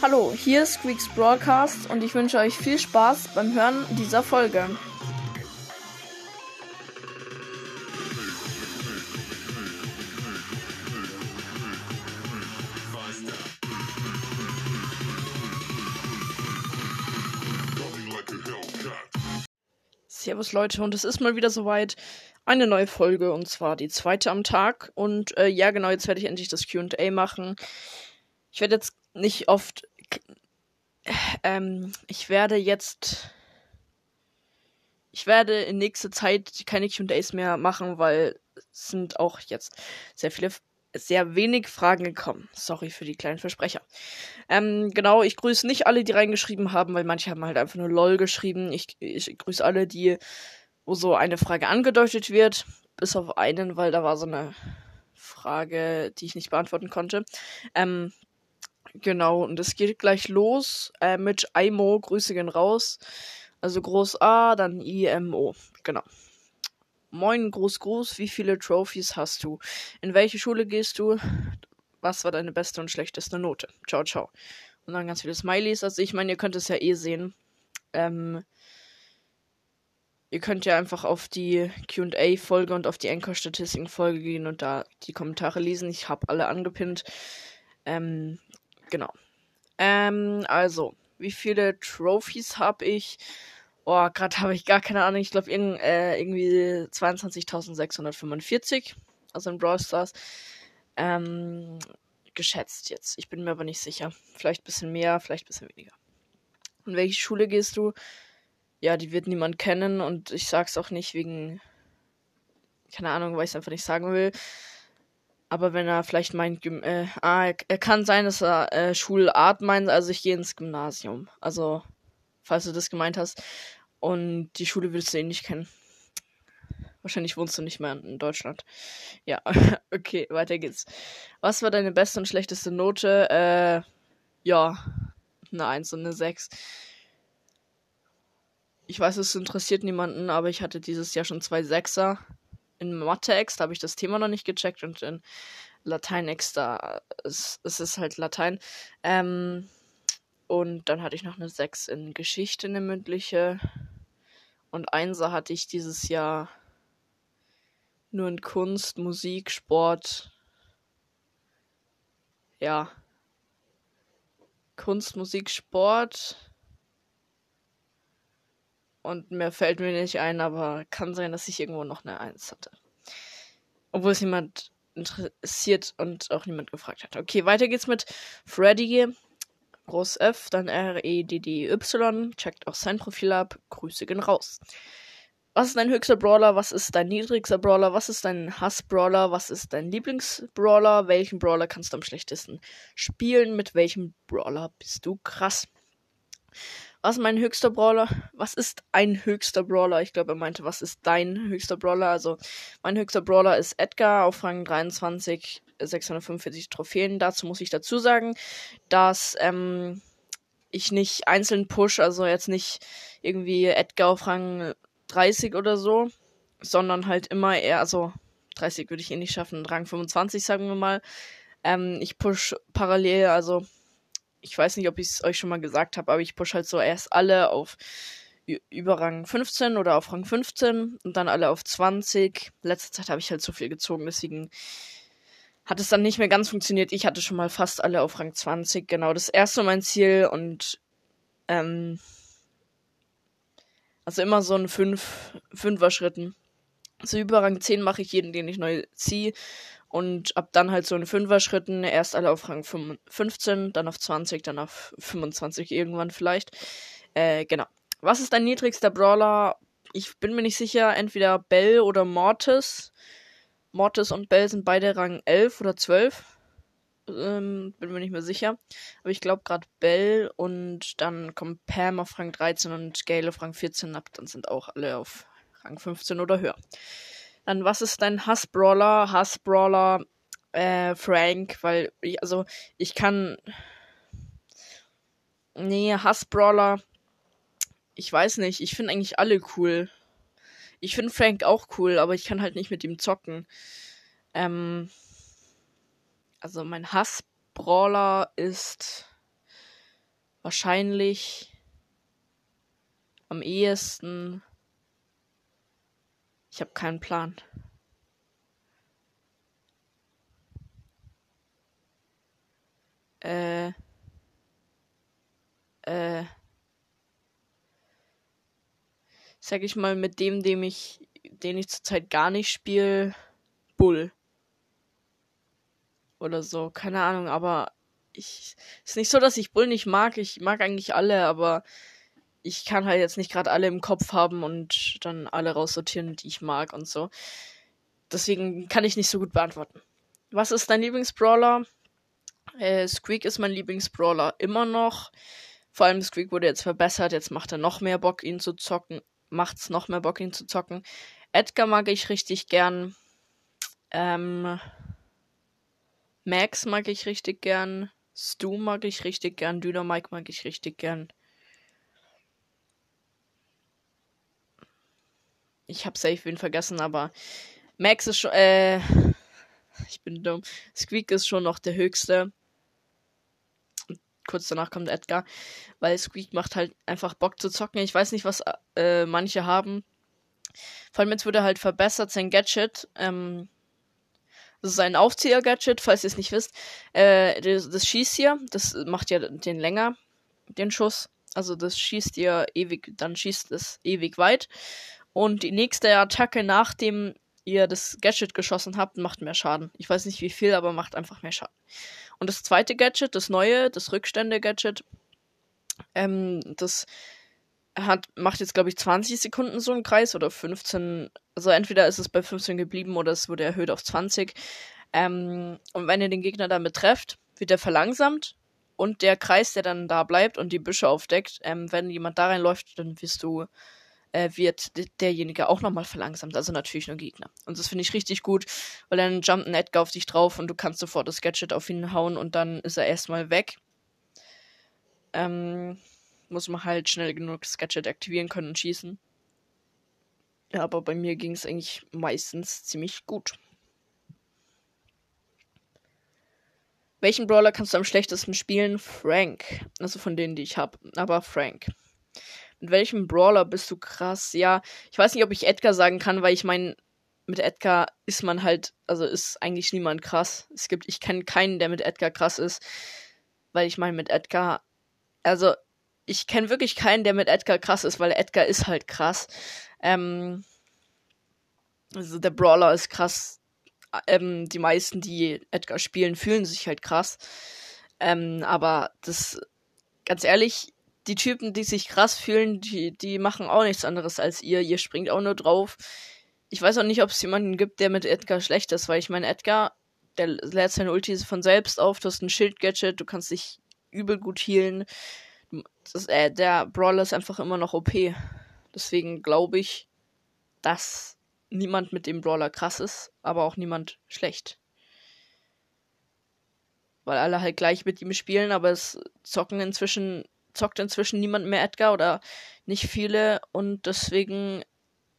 Hallo, hier ist Squeaks Broadcast und ich wünsche euch viel Spaß beim Hören dieser Folge. Servus Leute und es ist mal wieder soweit eine neue Folge und zwar die zweite am Tag und äh, ja genau jetzt werde ich endlich das Q&A machen. Ich werde jetzt nicht oft ähm, ich werde jetzt ich werde in nächster Zeit keine Q&As mehr machen, weil es sind auch jetzt sehr viele sehr wenig Fragen gekommen. Sorry für die kleinen Versprecher. Ähm, genau, ich grüße nicht alle, die reingeschrieben haben, weil manche haben halt einfach nur LOL geschrieben. Ich, ich grüße alle, die, wo so eine Frage angedeutet wird. Bis auf einen, weil da war so eine Frage, die ich nicht beantworten konnte. Ähm, genau, und es geht gleich los äh, mit IMO. Grüße gehen raus. Also groß A, dann IMO. Genau. Moin, Gruß, Gruß, wie viele Trophies hast du? In welche Schule gehst du? Was war deine beste und schlechteste Note? Ciao, ciao. Und dann ganz viele Smileys. Also ich meine, ihr könnt es ja eh sehen. Ähm, ihr könnt ja einfach auf die QA-Folge und auf die Anchor-Statistiken-Folge gehen und da die Kommentare lesen. Ich habe alle angepinnt. Ähm, genau. Ähm, also, wie viele Trophies habe ich? Oh, gerade habe ich gar keine Ahnung. Ich glaube, irg äh, irgendwie 22.645. Also in Brawl Stars. Ähm, geschätzt jetzt. Ich bin mir aber nicht sicher. Vielleicht ein bisschen mehr, vielleicht ein bisschen weniger. In welche Schule gehst du? Ja, die wird niemand kennen und ich sag's auch nicht wegen. Keine Ahnung, weil ich es einfach nicht sagen will. Aber wenn er vielleicht meint, äh, ah, er, kann sein, dass er äh, Schulart meint, also ich gehe ins Gymnasium. Also, falls du das gemeint hast. Und die Schule willst du eh nicht kennen. Wahrscheinlich wohnst du nicht mehr in Deutschland. Ja, okay, weiter geht's. Was war deine beste und schlechteste Note? Äh, ja, eine 1 und eine 6. Ich weiß, es interessiert niemanden, aber ich hatte dieses Jahr schon zwei Sechser. In Mathe-Ex, da habe ich das Thema noch nicht gecheckt und in Latein-Ex, da ist, es ist halt Latein. Ähm, und dann hatte ich noch eine 6 in Geschichte, eine mündliche. Und Einser hatte ich dieses Jahr nur in Kunst, Musik, Sport. Ja. Kunst, Musik, Sport. Und mehr fällt mir nicht ein, aber kann sein, dass ich irgendwo noch eine Eins hatte. Obwohl es niemand interessiert und auch niemand gefragt hat. Okay, weiter geht's mit Freddy. Groß F, dann R-E-D-D-Y. Checkt auch sein Profil ab. Grüße gehen raus. Was ist dein höchster Brawler? Was ist dein niedrigster Brawler? Was ist dein Hass-Brawler? Was ist dein Lieblings-Brawler? Welchen Brawler kannst du am schlechtesten spielen? Mit welchem Brawler bist du krass? Was ist mein höchster Brawler? Was ist ein höchster Brawler? Ich glaube, er meinte, was ist dein höchster Brawler? Also, mein höchster Brawler ist Edgar auf Rang 23, 645 Trophäen. Dazu muss ich dazu sagen, dass ähm, ich nicht einzeln push, also jetzt nicht irgendwie Edgar auf Rang 30 oder so, sondern halt immer eher, also 30 würde ich eh nicht schaffen, Rang 25 sagen wir mal. Ähm, ich push parallel, also ich weiß nicht, ob ich es euch schon mal gesagt habe, aber ich push halt so erst alle auf über Rang 15 oder auf Rang 15 und dann alle auf 20. Letzte Zeit habe ich halt zu viel gezogen, deswegen hat es dann nicht mehr ganz funktioniert. Ich hatte schon mal fast alle auf Rang 20, genau das erste mein Ziel und ähm, also immer so ein 5 Fünfer Schritten. Also über Rang 10 mache ich jeden, den ich neu ziehe und ab dann halt so in Fünfer-Schritten. Erst alle auf Rang 15, dann auf 20, dann auf 25 irgendwann vielleicht. Äh, genau. Was ist dein niedrigster Brawler? Ich bin mir nicht sicher. Entweder Bell oder Mortis. Mortis und Bell sind beide Rang 11 oder 12. Ähm, bin mir nicht mehr sicher. Aber ich glaube gerade Bell und dann kommt Pam auf Rang 13 und Gale auf Rang 14 ab. Dann sind auch alle auf Rang 15 oder höher. Dann, was ist dein Hassbrawler? Hassbrawler, äh, Frank, weil, ich, also, ich kann. Nee, Hassbrawler. Ich weiß nicht, ich finde eigentlich alle cool. Ich finde Frank auch cool, aber ich kann halt nicht mit ihm zocken. Ähm. Also, mein Hassbrawler ist. wahrscheinlich am ehesten. Ich habe keinen Plan. Äh. Äh. Sag ich mal, mit dem, dem ich, den ich zurzeit gar nicht spiele, Bull. Oder so, keine Ahnung, aber ich. Ist nicht so, dass ich Bull nicht mag. Ich mag eigentlich alle, aber ich kann halt jetzt nicht gerade alle im Kopf haben und dann alle raussortieren, die ich mag und so. Deswegen kann ich nicht so gut beantworten. Was ist dein Lieblingsbrawler? Äh, Squeak ist mein Lieblingsbrawler immer noch. Vor allem Squeak wurde jetzt verbessert. Jetzt macht er noch mehr Bock, ihn zu zocken. Macht's noch mehr Bock, ihn zu zocken. Edgar mag ich richtig gern. Ähm, Max mag ich richtig gern. Stu mag ich richtig gern. Dynamike mag ich richtig gern. Ich habe safe wen vergessen, aber Max ist schon, äh, ich bin dumm. Squeak ist schon noch der höchste. Kurz danach kommt Edgar, weil Squeak macht halt einfach Bock zu zocken. Ich weiß nicht, was äh, manche haben. Vor allem jetzt wurde halt verbessert sein Gadget. Ähm, das ist ein Aufzieher-Gadget, falls ihr es nicht wisst. Äh, das, das schießt hier, das macht ja den länger, den Schuss. Also das schießt ihr ewig, dann schießt es ewig weit. Und die nächste Attacke, nachdem ihr das Gadget geschossen habt, macht mehr Schaden. Ich weiß nicht wie viel, aber macht einfach mehr Schaden. Und das zweite Gadget, das neue, das Rückstände-Gadget, ähm, das hat, macht jetzt, glaube ich, 20 Sekunden so einen Kreis oder 15. Also entweder ist es bei 15 geblieben oder es wurde erhöht auf 20. Ähm, und wenn ihr den Gegner damit trefft, wird er verlangsamt. Und der Kreis, der dann da bleibt und die Büsche aufdeckt, ähm, wenn jemand da reinläuft, dann wirst du äh, wird derjenige auch nochmal verlangsamt. Also natürlich nur Gegner. Und das finde ich richtig gut, weil dann jumpt ein Edgar auf dich drauf und du kannst sofort das Gadget auf ihn hauen und dann ist er erstmal weg. Ähm, muss man halt schnell genug das Gadget aktivieren können und schießen. Ja, aber bei mir ging es eigentlich meistens ziemlich gut. Welchen Brawler kannst du am schlechtesten spielen? Frank. Also von denen, die ich habe. Aber Frank. Mit welchem Brawler bist du krass? Ja, ich weiß nicht, ob ich Edgar sagen kann, weil ich meine, mit Edgar ist man halt, also ist eigentlich niemand krass. Es gibt, ich kenne keinen, der mit Edgar krass ist. Weil ich meine, mit Edgar, also ich kenne wirklich keinen, der mit Edgar krass ist, weil Edgar ist halt krass. Ähm, also der Brawler ist krass. Ähm, die meisten, die Edgar spielen, fühlen sich halt krass. Ähm, aber das, ganz ehrlich, die Typen, die sich krass fühlen, die, die machen auch nichts anderes als ihr. Ihr springt auch nur drauf. Ich weiß auch nicht, ob es jemanden gibt, der mit Edgar schlecht ist, weil ich meine, Edgar, der lädt seine Ulti von selbst auf, du hast ein Schild-Gadget, du kannst dich übel gut healen. Das, äh, der Brawler ist einfach immer noch OP. Deswegen glaube ich, dass niemand mit dem Brawler krass ist, aber auch niemand schlecht. Weil alle halt gleich mit ihm spielen, aber es zocken inzwischen zockt inzwischen niemand mehr Edgar oder nicht viele und deswegen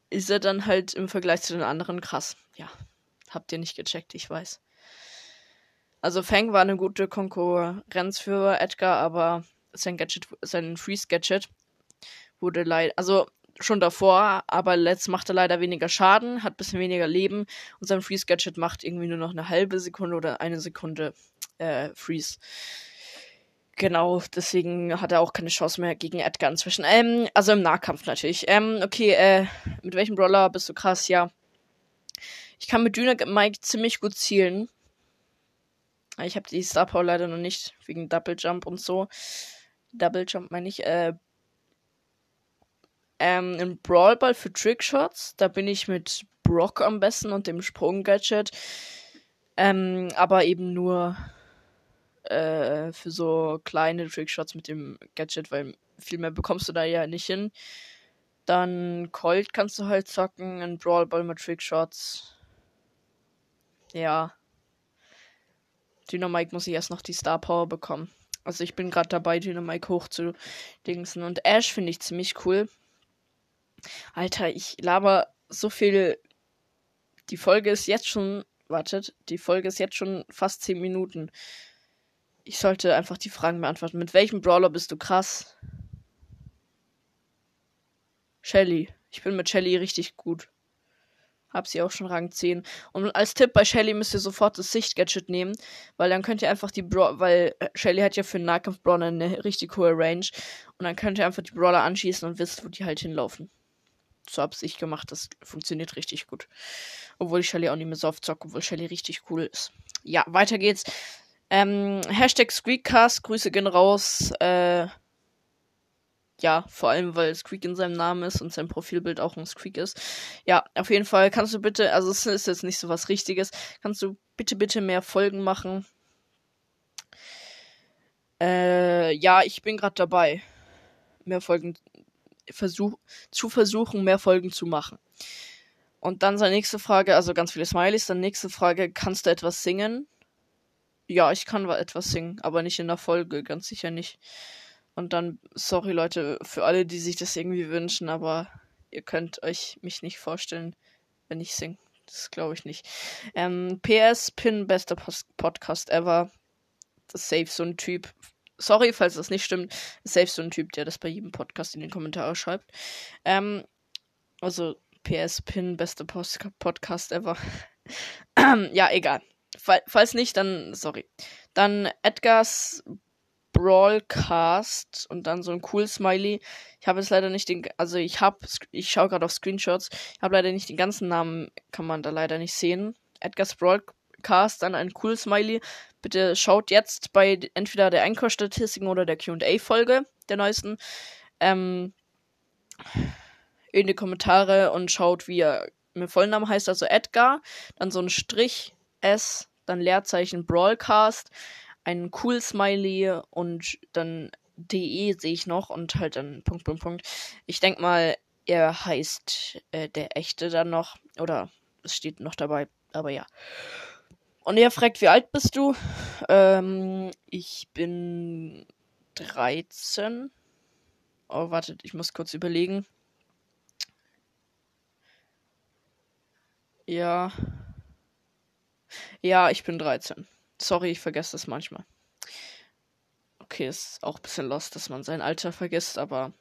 ist er dann halt im Vergleich zu den anderen krass. Ja, habt ihr nicht gecheckt, ich weiß. Also Fang war eine gute Konkurrenz für Edgar, aber sein Gadget, sein Freeze-Gadget wurde leider, also schon davor, aber letzt macht er leider weniger Schaden, hat ein bisschen weniger Leben und sein Freeze-Gadget macht irgendwie nur noch eine halbe Sekunde oder eine Sekunde äh, Freeze. Genau, deswegen hat er auch keine Chance mehr gegen Edgar inzwischen. Ähm, also im Nahkampf natürlich. Ähm, okay, äh, mit welchem Brawler bist du krass? Ja. Ich kann mit Dynamite ziemlich gut zielen. Ich habe die Star Power leider noch nicht, wegen Double Jump und so. Double Jump meine ich. Äh, ähm, im Brawl Ball für Trickshots, da bin ich mit Brock am besten und dem Sprung-Gadget. Ähm, aber eben nur äh, für so kleine Trickshots mit dem Gadget, weil viel mehr bekommst du da ja nicht hin. Dann Colt kannst du halt zocken, ein Brawl Ball mit Trickshots. Ja. Dynamite muss ich erst noch die Star Power bekommen. Also ich bin gerade dabei, Dynamite hoch zu dingsen. Und Ash finde ich ziemlich cool. Alter, ich laber so viel. Die Folge ist jetzt schon. Wartet, die Folge ist jetzt schon fast 10 Minuten Ich sollte einfach die Fragen beantworten. Mit welchem Brawler bist du krass? Shelly. Ich bin mit Shelly richtig gut. Hab sie auch schon Rang 10. Und als Tipp bei Shelly müsst ihr sofort das Sicht-Gadget nehmen, weil dann könnt ihr einfach die Brawler, weil Shelly hat ja für einen Nahkampf-Brawler eine richtig hohe Range. Und dann könnt ihr einfach die Brawler anschießen und wisst, wo die halt hinlaufen. So hab's ich gemacht, das funktioniert richtig gut. Obwohl ich Shelly auch nicht mehr so oft zocke, obwohl Shelly richtig cool ist. Ja, weiter geht's. Ähm, Hashtag Squeakcast, Grüße gehen raus. Äh, ja, vor allem, weil Squeak in seinem Namen ist und sein Profilbild auch ein Squeak ist. Ja, auf jeden Fall kannst du bitte, also es ist jetzt nicht so was Richtiges, kannst du bitte, bitte mehr Folgen machen. Äh, ja, ich bin gerade dabei, mehr Folgen versuch, zu versuchen, mehr Folgen zu machen. Und dann seine nächste Frage, also ganz viele Smileys, dann nächste Frage, kannst du etwas singen? Ja, ich kann etwas singen, aber nicht in der Folge, ganz sicher nicht. Und dann, sorry Leute, für alle, die sich das irgendwie wünschen, aber ihr könnt euch mich nicht vorstellen, wenn ich singe. Das glaube ich nicht. Ähm, PS, Pin, bester Podcast ever. Das ist safe so ein Typ. Sorry, falls das nicht stimmt. Ist safe so ein Typ, der das bei jedem Podcast in den Kommentaren schreibt. Ähm, also, PS, Pin, bester Post Podcast ever. ja, egal. Falls nicht, dann sorry. Dann Edgars Brawlcast und dann so ein cool Smiley. Ich habe jetzt leider nicht den, also ich habe, ich schaue gerade auf Screenshots, ich habe leider nicht den ganzen Namen, kann man da leider nicht sehen. Edgar's Brawlcast, dann ein cool Smiley. Bitte schaut jetzt bei entweder der Einkaufsstatistiken oder der Q&A-Folge der neuesten ähm, in die Kommentare und schaut, wie er mit Vollnamen heißt, also Edgar, dann so ein Strich S, dann Leerzeichen Brawlcast, ein cool Smiley und dann DE sehe ich noch und halt dann Punkt, Punkt, Punkt. Ich denke mal, er heißt äh, der echte dann noch. Oder es steht noch dabei. Aber ja. Und er fragt, wie alt bist du? Ähm, ich bin 13. Oh, wartet, ich muss kurz überlegen. Ja. Ja, ich bin 13. Sorry, ich vergesse das manchmal. Okay, ist auch ein bisschen lost, dass man sein Alter vergisst, aber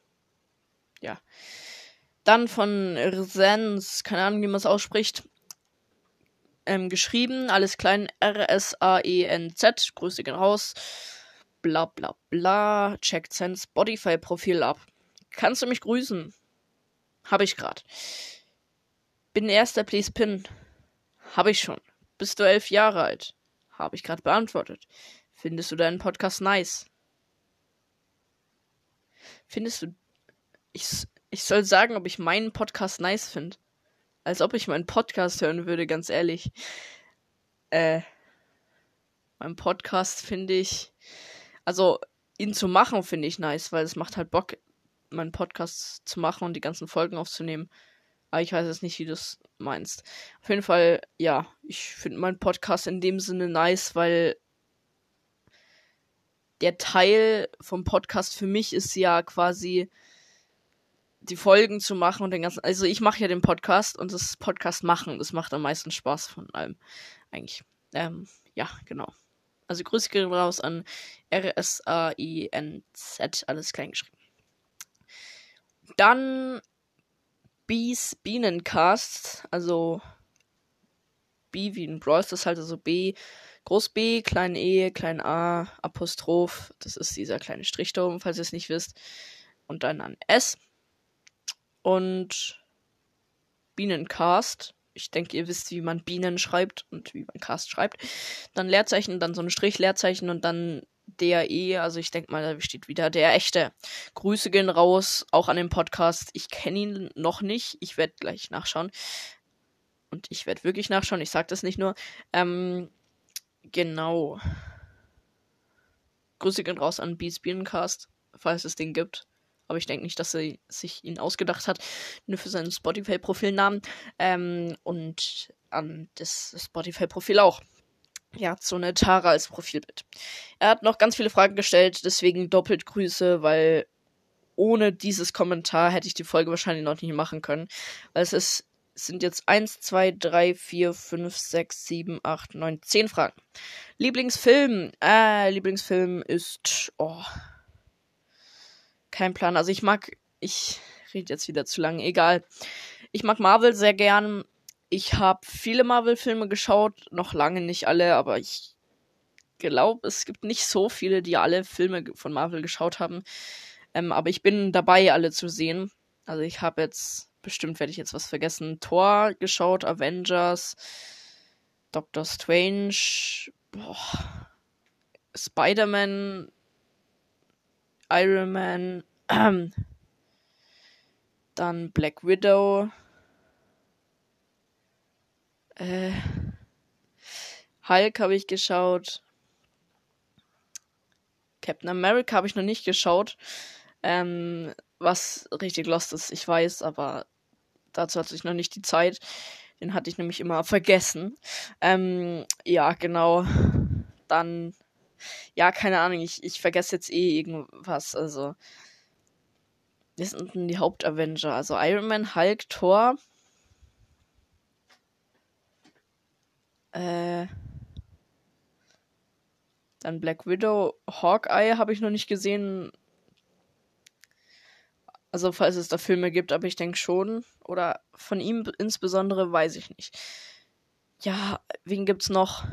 ja. Dann von Rsens, keine Ahnung, wie man es ausspricht, ähm, geschrieben, alles klein, R-S-A-E-N-Z, Grüße gehen raus, bla bla bla, checkt sein Spotify-Profil ab. Kannst du mich grüßen? Hab ich grad. Bin erster, please pin. Hab ich schon. Bist du elf Jahre alt? Habe ich gerade beantwortet. Findest du deinen Podcast nice? Findest du. Ich, ich soll sagen, ob ich meinen Podcast nice finde. Als ob ich meinen Podcast hören würde, ganz ehrlich. Äh. Mein Podcast finde ich. Also, ihn zu machen, finde ich nice, weil es macht halt Bock, meinen Podcast zu machen und die ganzen Folgen aufzunehmen. Aber ich weiß jetzt nicht, wie du es meinst. Auf jeden Fall, ja, ich finde meinen Podcast in dem Sinne nice, weil der Teil vom Podcast für mich ist ja quasi die Folgen zu machen und den ganzen. Also ich mache ja den Podcast und das Podcast machen, das macht am meisten Spaß von allem. Eigentlich. Ähm, ja, genau. Also Grüße gehen raus an R-S-A-I-N-Z, alles klein geschrieben. Dann Bees Bienencast, also B wie ein Brawl, das ist halt also B, Groß B, klein E, klein A, Apostroph, das ist dieser kleine Strich da oben, falls ihr es nicht wisst, und dann an S. Und Bienencast, ich denke, ihr wisst, wie man Bienen schreibt und wie man Cast schreibt. Dann Leerzeichen, dann so ein Strich, Leerzeichen und dann DRE, also ich denke mal, da steht wieder der echte. Grüße gehen raus, auch an den Podcast. Ich kenne ihn noch nicht. Ich werde gleich nachschauen. Und ich werde wirklich nachschauen. Ich sage das nicht nur. Ähm, genau. Grüße gehen raus an Beats Bienencast, falls es den gibt. Aber ich denke nicht, dass er sich ihn ausgedacht hat. Nur für seinen Spotify-Profilnamen. Ähm, und an das Spotify-Profil auch. Ja, so eine Tara als Profilbild. Er hat noch ganz viele Fragen gestellt, deswegen doppelt Grüße, weil ohne dieses Kommentar hätte ich die Folge wahrscheinlich noch nicht machen können. Weil es ist Es sind jetzt 1, 2, 3, 4, 5, 6, 7, 8, 9, 10 Fragen. Lieblingsfilm. Äh, Lieblingsfilm ist. Oh. Kein Plan. Also ich mag. Ich rede jetzt wieder zu lange. Egal. Ich mag Marvel sehr gern. Ich habe viele Marvel-Filme geschaut. Noch lange nicht alle, aber ich glaube, es gibt nicht so viele, die alle Filme von Marvel geschaut haben. Ähm, aber ich bin dabei, alle zu sehen. Also ich habe jetzt, bestimmt werde ich jetzt was vergessen, Thor geschaut, Avengers, Doctor Strange, Spider-Man, Iron Man, dann Black Widow, äh, Hulk habe ich geschaut, Captain America habe ich noch nicht geschaut. Ähm, was richtig lost ist, ich weiß, aber dazu hatte ich noch nicht die Zeit. Den hatte ich nämlich immer vergessen. Ähm, ja, genau. Dann, ja, keine Ahnung, ich, ich vergesse jetzt eh irgendwas. Also, das sind die Hauptavenger. Also Iron Man, Hulk, Thor. Äh, dann Black Widow, Hawkeye habe ich noch nicht gesehen. Also, falls es da Filme gibt, aber ich denke schon. Oder von ihm insbesondere weiß ich nicht. Ja, wen gibt's noch?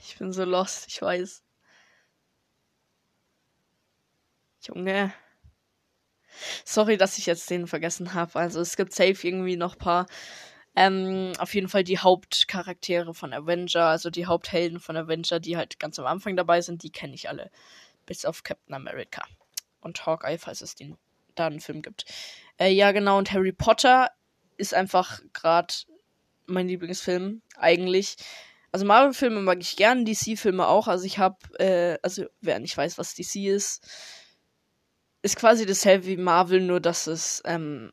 Ich bin so lost, ich weiß. Junge. Sorry, dass ich jetzt den vergessen habe. Also es gibt safe irgendwie noch ein paar. Ähm, auf jeden Fall die Hauptcharaktere von Avenger, also die Haupthelden von Avenger, die halt ganz am Anfang dabei sind, die kenne ich alle bis auf Captain America und Hawkeye, falls es den da einen Film gibt. Äh, ja, genau, und Harry Potter ist einfach gerade mein Lieblingsfilm, eigentlich. Also Marvel-Filme mag ich gern, DC-Filme auch. Also ich habe, äh, also wer nicht weiß, was DC ist, ist quasi dasselbe wie Marvel, nur dass es ähm,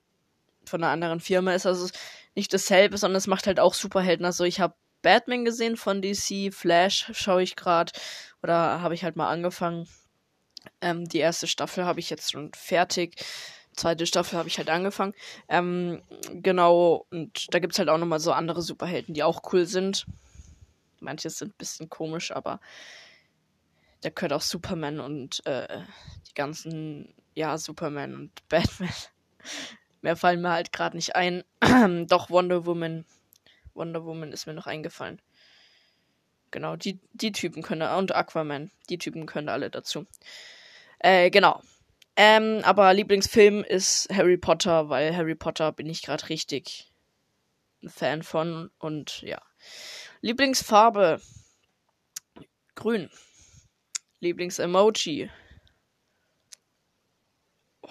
von einer anderen Firma ist. Also nicht dasselbe, sondern es macht halt auch Superhelden. Also ich habe Batman gesehen von DC, Flash schaue ich gerade oder habe ich halt mal angefangen. Ähm, die erste Staffel habe ich jetzt schon fertig. Zweite Staffel habe ich halt angefangen. Ähm, genau, und da gibt es halt auch nochmal so andere Superhelden, die auch cool sind. Manche sind ein bisschen komisch, aber da gehört auch Superman und äh, die ganzen, ja, Superman und Batman. Mehr fallen mir halt gerade nicht ein. Doch Wonder Woman. Wonder Woman ist mir noch eingefallen. Genau, die, die Typen können, und Aquaman, die Typen können alle dazu. Äh, genau. Ähm, aber Lieblingsfilm ist Harry Potter, weil Harry Potter bin ich gerade richtig ein Fan von und ja. Lieblingsfarbe grün. Lieblingsemoji.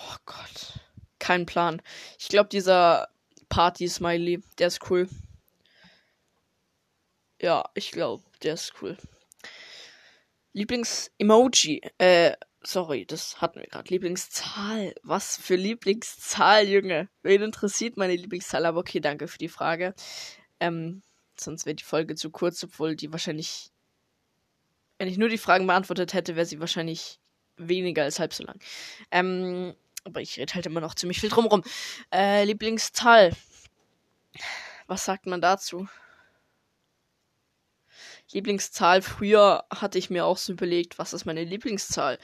Oh Gott. Kein Plan. Ich glaube, dieser Party-Smiley, der ist cool. Ja, ich glaube, der ist cool. Lieblings-Emoji. Äh, sorry, das hatten wir gerade. Lieblingszahl. Was für Lieblingszahl, Junge? Wen interessiert meine Lieblingszahl? Aber okay, danke für die Frage. Ähm, sonst wäre die Folge zu kurz, obwohl die wahrscheinlich. Wenn ich nur die Fragen beantwortet hätte, wäre sie wahrscheinlich weniger als halb so lang. Ähm, aber ich rede halt immer noch ziemlich viel drumrum. Äh, Lieblingszahl. Was sagt man dazu? Lieblingszahl. Früher hatte ich mir auch so überlegt, was ist meine Lieblingszahl?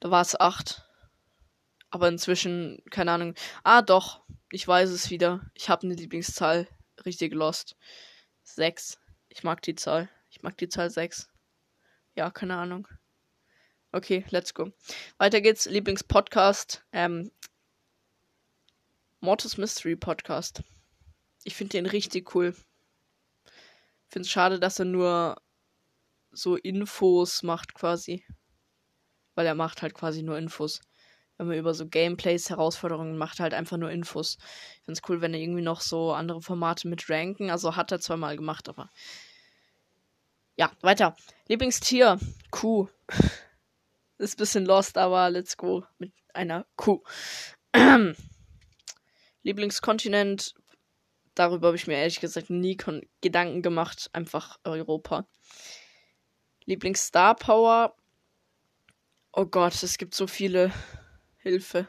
Da war es 8. Aber inzwischen, keine Ahnung. Ah, doch. Ich weiß es wieder. Ich habe eine Lieblingszahl. Richtig lost. 6. Ich mag die Zahl. Ich mag die Zahl 6. Ja, keine Ahnung. Okay, let's go. Weiter geht's. Lieblingspodcast. Ähm, Mortis Mystery Podcast. Ich finde den richtig cool. Finde es schade, dass er nur so Infos macht quasi. Weil er macht halt quasi nur Infos. Wenn man über so Gameplays, Herausforderungen macht, halt einfach nur Infos. Ich finde es cool, wenn er irgendwie noch so andere Formate mit ranken. Also hat er zwar mal gemacht, aber. Ja, weiter. Lieblingstier. Kuh. Ist ein bisschen lost, aber let's go mit einer Kuh. Lieblingskontinent. Darüber habe ich mir ehrlich gesagt nie Gedanken gemacht. Einfach Europa. Lieblingsstar Power. Oh Gott, es gibt so viele. Hilfe.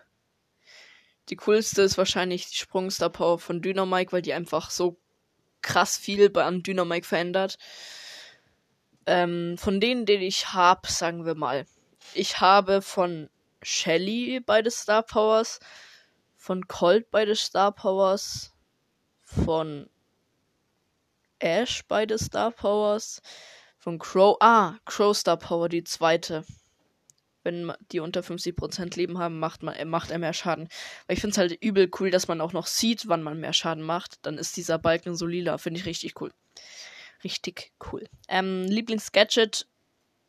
Die coolste ist wahrscheinlich die Sprungstar Power von Dynamike, weil die einfach so krass viel beim Dynamike verändert. Ähm, von denen, den ich habe, sagen wir mal. Ich habe von Shelly beide Star Powers, von Colt beide Star Powers, von Ash beide Star Powers, von Crow, ah, Crow Star Power, die zweite. Wenn die unter 50% Leben haben, macht, man, macht er mehr Schaden. Weil ich finde es halt übel cool, dass man auch noch sieht, wann man mehr Schaden macht. Dann ist dieser Balken so lila. Finde ich richtig cool. Richtig cool. Ähm, Lieblingsgadget.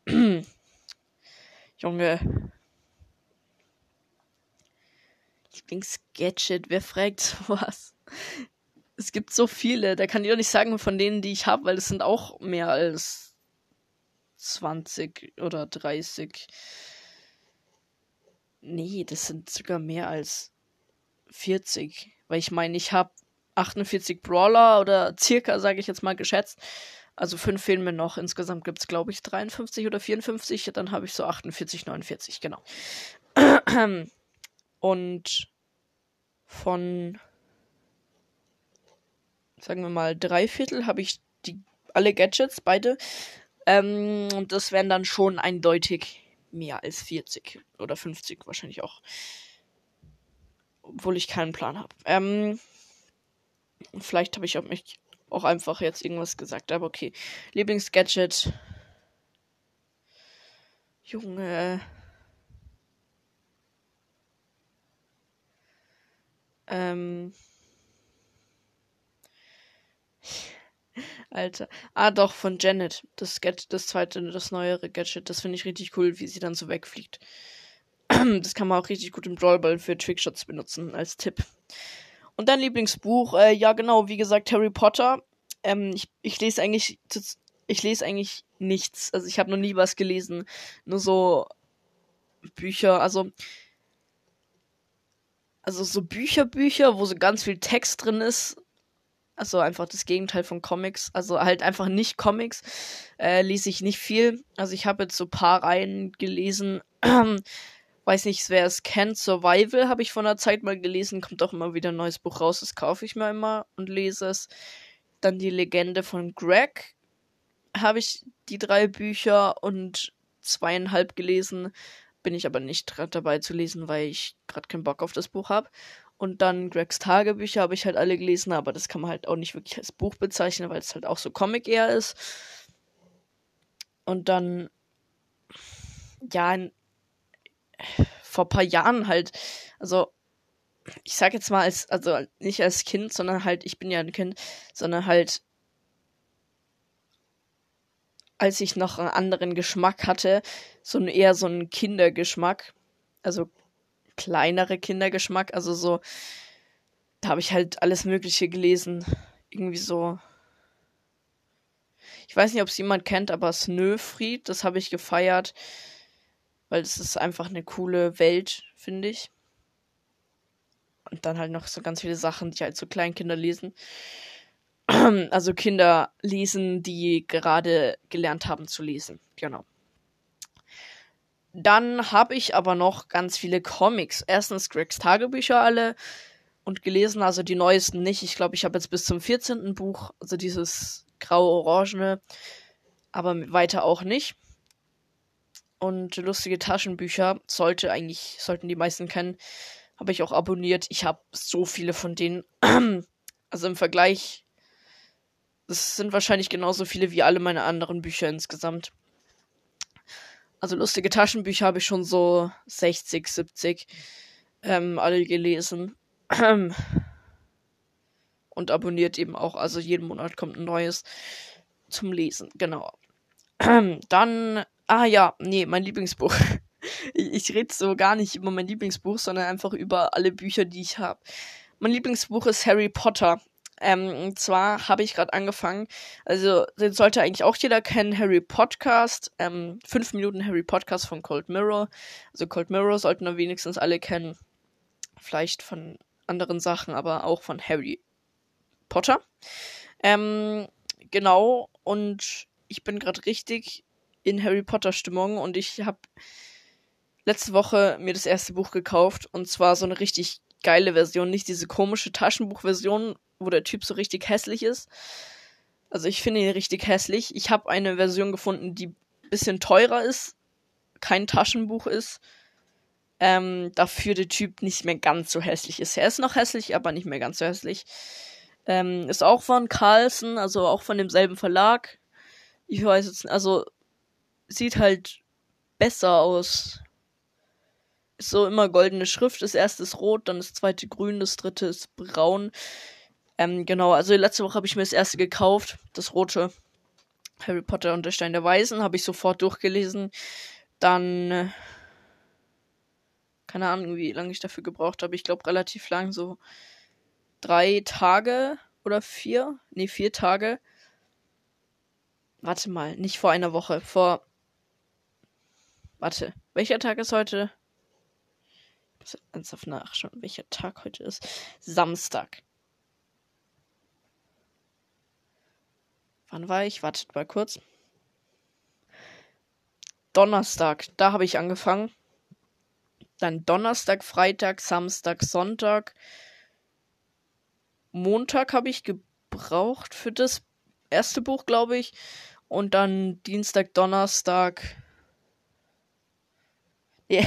Junge. Lieblingsgadget. Wer fragt sowas? Es gibt so viele. Da kann ich auch nicht sagen von denen, die ich habe, weil es sind auch mehr als 20 oder 30. Nee, das sind sogar mehr als 40. Weil ich meine, ich habe 48 Brawler oder circa, sage ich jetzt mal, geschätzt. Also fünf fehlen mir noch. Insgesamt gibt es, glaube ich, 53 oder 54. Dann habe ich so 48, 49, genau. Und von, sagen wir mal, drei Viertel habe ich die, alle Gadgets, beide. Ähm, und das wären dann schon eindeutig mehr als 40 oder 50 wahrscheinlich auch. Obwohl ich keinen Plan habe. Ähm, vielleicht habe ich auch mich auch einfach jetzt irgendwas gesagt, aber okay. Lieblingsgadget. Junge. Ähm. Alter. Ah, doch, von Janet. Das, Gadget, das zweite, das neuere Gadget. Das finde ich richtig cool, wie sie dann so wegfliegt. Das kann man auch richtig gut im Drawball für Trickshots benutzen, als Tipp. Und dein Lieblingsbuch? Äh, ja, genau, wie gesagt, Harry Potter. Ähm, ich, ich lese eigentlich, ich lese eigentlich nichts. Also ich habe noch nie was gelesen. Nur so Bücher, also also so Bücher, Bücher, wo so ganz viel Text drin ist, also einfach das Gegenteil von Comics. Also halt einfach nicht Comics. Äh, lese ich nicht viel. Also ich habe jetzt so ein paar Reihen gelesen. Weiß nicht, wer es kennt. Survival habe ich vor einer Zeit mal gelesen. Kommt auch immer wieder ein neues Buch raus. Das kaufe ich mir immer und lese es. Dann die Legende von Greg. Habe ich die drei Bücher und zweieinhalb gelesen. Bin ich aber nicht gerade dabei zu lesen, weil ich gerade keinen Bock auf das Buch habe. Und dann Gregs Tagebücher habe ich halt alle gelesen, aber das kann man halt auch nicht wirklich als Buch bezeichnen, weil es halt auch so Comic eher ist. Und dann, ja, vor ein paar Jahren halt, also ich sag jetzt mal als, also nicht als Kind, sondern halt, ich bin ja ein Kind, sondern halt, als ich noch einen anderen Geschmack hatte, so ein eher so ein Kindergeschmack, also kleinere Kindergeschmack. Also so, da habe ich halt alles Mögliche gelesen. Irgendwie so. Ich weiß nicht, ob es jemand kennt, aber Snöfried, das habe ich gefeiert. Weil das ist einfach eine coole Welt, finde ich. Und dann halt noch so ganz viele Sachen, die halt so Kleinkinder lesen. Also Kinder lesen, die gerade gelernt haben zu lesen. Genau. Dann habe ich aber noch ganz viele Comics. Erstens Gregs Tagebücher alle und gelesen, also die neuesten nicht. Ich glaube, ich habe jetzt bis zum 14. Buch, also dieses grau-orangene, aber weiter auch nicht. Und lustige Taschenbücher sollte eigentlich, sollten die meisten kennen, habe ich auch abonniert. Ich habe so viele von denen. also im Vergleich, das sind wahrscheinlich genauso viele wie alle meine anderen Bücher insgesamt. Also lustige Taschenbücher habe ich schon so 60, 70 ähm, alle gelesen. Und abonniert eben auch. Also jeden Monat kommt ein neues zum Lesen. Genau. Dann, ah ja, nee, mein Lieblingsbuch. ich, ich rede so gar nicht über mein Lieblingsbuch, sondern einfach über alle Bücher, die ich habe. Mein Lieblingsbuch ist Harry Potter. Ähm, und zwar habe ich gerade angefangen, also den sollte eigentlich auch jeder kennen, Harry Podcast, ähm, 5 Minuten Harry Podcast von Cold Mirror. Also Cold Mirror sollten wir wenigstens alle kennen. Vielleicht von anderen Sachen, aber auch von Harry Potter. Ähm, genau, und ich bin gerade richtig in Harry Potter Stimmung und ich habe letzte Woche mir das erste Buch gekauft und zwar so eine richtig geile Version, nicht diese komische Taschenbuchversion, wo der Typ so richtig hässlich ist. Also ich finde ihn richtig hässlich. Ich habe eine Version gefunden, die bisschen teurer ist, kein Taschenbuch ist. Ähm, dafür der Typ nicht mehr ganz so hässlich ist. Er ist noch hässlich, aber nicht mehr ganz so hässlich. Ähm, ist auch von Carlsen, also auch von demselben Verlag. Ich weiß jetzt, also sieht halt besser aus. Ist so immer goldene Schrift. Das erste ist rot, dann das zweite grün, das dritte ist braun. Ähm, genau, also letzte Woche habe ich mir das erste gekauft, das rote Harry Potter und der Stein der Weisen, habe ich sofort durchgelesen. Dann, äh, keine Ahnung, wie lange ich dafür gebraucht habe. Ich glaube relativ lang, so drei Tage oder vier. Nee, vier Tage. Warte mal, nicht vor einer Woche, vor. Warte, welcher Tag ist heute? Ich muss ernsthaft nachschauen, welcher Tag heute ist. Samstag. Wann war ich? Wartet mal kurz. Donnerstag, da habe ich angefangen. Dann Donnerstag, Freitag, Samstag, Sonntag. Montag habe ich gebraucht für das erste Buch, glaube ich. Und dann Dienstag, Donnerstag. Yeah,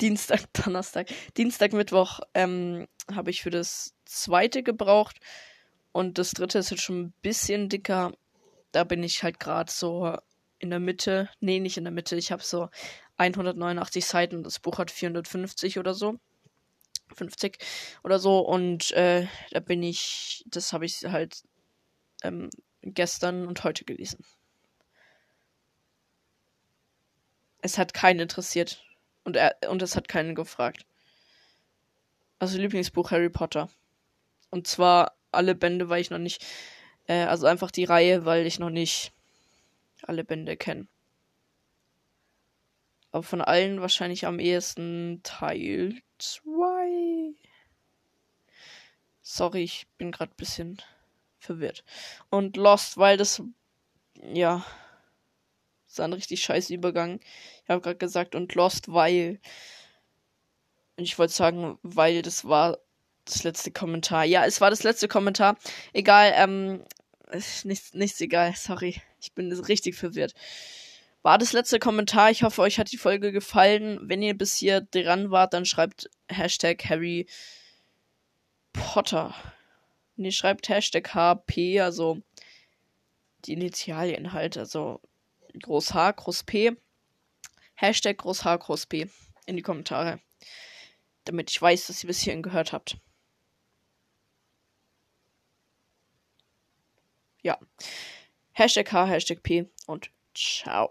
Dienstag, Donnerstag. Dienstag, Mittwoch ähm, habe ich für das zweite gebraucht. Und das dritte ist jetzt schon ein bisschen dicker da bin ich halt gerade so in der Mitte. Nee, nicht in der Mitte. Ich habe so 189 Seiten. Das Buch hat 450 oder so. 50 oder so. Und äh, da bin ich, das habe ich halt ähm, gestern und heute gelesen. Es hat keinen interessiert. Und, er, und es hat keinen gefragt. Also Lieblingsbuch Harry Potter. Und zwar alle Bände, weil ich noch nicht äh, also einfach die Reihe, weil ich noch nicht alle Bände kenne. Aber von allen wahrscheinlich am ehesten Teil 2. Sorry, ich bin gerade ein bisschen verwirrt. Und Lost, weil das, ja, das ist ein richtig scheiß Übergang. Ich habe gerade gesagt, und Lost, weil. Ich wollte sagen, weil das war das letzte Kommentar. Ja, es war das letzte Kommentar. Egal, ähm, nichts, nichts egal, sorry. Ich bin richtig verwirrt. War das letzte Kommentar. Ich hoffe, euch hat die Folge gefallen. Wenn ihr bis hier dran wart, dann schreibt Hashtag Harry Potter. Nee, schreibt Hashtag HP, also die Initialien halt, also Groß H, Groß P. Hashtag Groß H, Groß P in die Kommentare. Damit ich weiß, dass ihr bis hierhin gehört habt. ja. Hashtag H, Hashtag P und ciao.